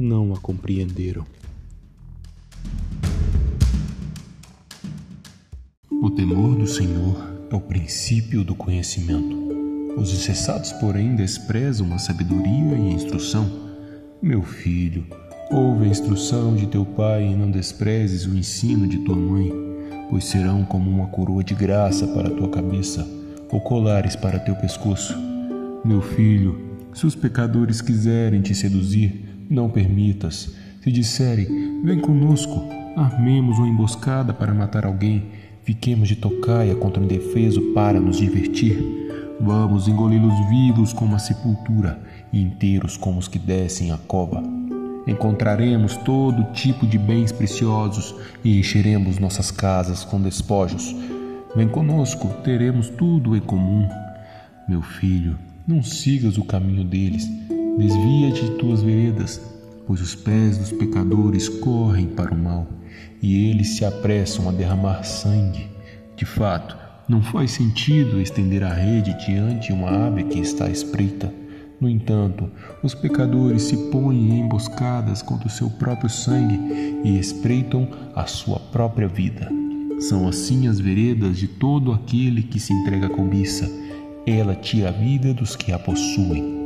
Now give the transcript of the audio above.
não a compreenderam. O temor do Senhor é o princípio do conhecimento. Os incessados, porém, desprezam a sabedoria e a instrução. Meu filho, ouve a instrução de teu pai e não desprezes o ensino de tua mãe, pois serão como uma coroa de graça para tua cabeça, ou colares para teu pescoço. Meu filho, se os pecadores quiserem te seduzir, não permitas. Se disserem, vem conosco, armemos uma emboscada para matar alguém, fiquemos de tocaia contra o indefeso para nos divertir. Vamos engoli-los vivos como a sepultura e inteiros como os que descem a cova. Encontraremos todo tipo de bens preciosos e encheremos nossas casas com despojos. Vem conosco, teremos tudo em comum. Meu filho, não sigas o caminho deles, Desvia-te de tuas veredas, pois os pés dos pecadores correm para o mal, e eles se apressam a derramar sangue. De fato, não faz sentido estender a rede diante de uma ave que está espreita. No entanto, os pecadores se põem em emboscadas contra o seu próprio sangue e espreitam a sua própria vida. São assim as veredas de todo aquele que se entrega à cobiça. Ela tira a vida dos que a possuem